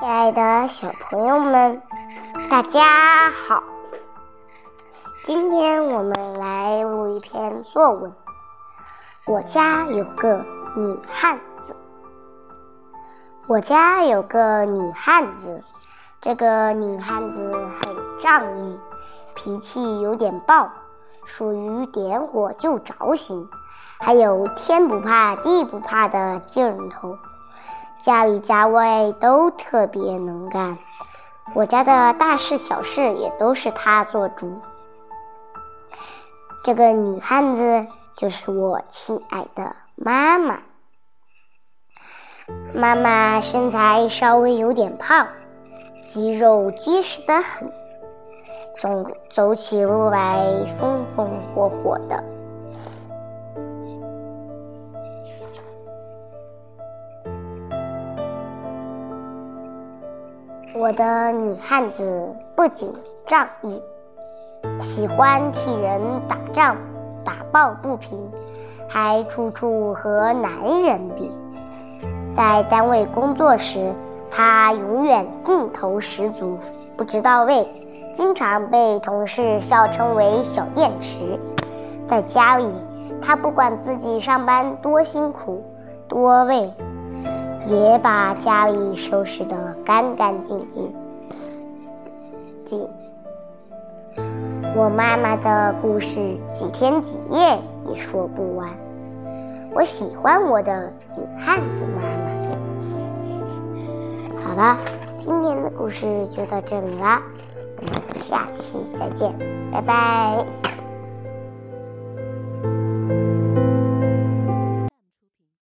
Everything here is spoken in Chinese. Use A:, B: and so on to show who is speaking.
A: 亲爱的小朋友们，大家好！今天我们来录一篇作文。我家有个女汉子。我家有个女汉子，这个女汉子很仗义，脾气有点暴，属于点火就着型，还有天不怕地不怕的劲头。家里家外都特别能干，我家的大事小事也都是她做主。这个女汉子就是我亲爱的妈妈。妈妈身材稍微有点胖，肌肉结实的很，走走起路来风风火火的。我的女汉子不仅仗义，喜欢替人打仗，打抱不平，还处处和男人比。在单位工作时，她永远劲头十足，不知道为，经常被同事笑称为“小电池”。在家里，她不管自己上班多辛苦，多累。也把家里收拾得干干净净。净。我妈妈的故事几天几夜也说不完。我喜欢我的女汉子妈妈。好了，今天的故事就到这里啦，我们下期再见，拜拜。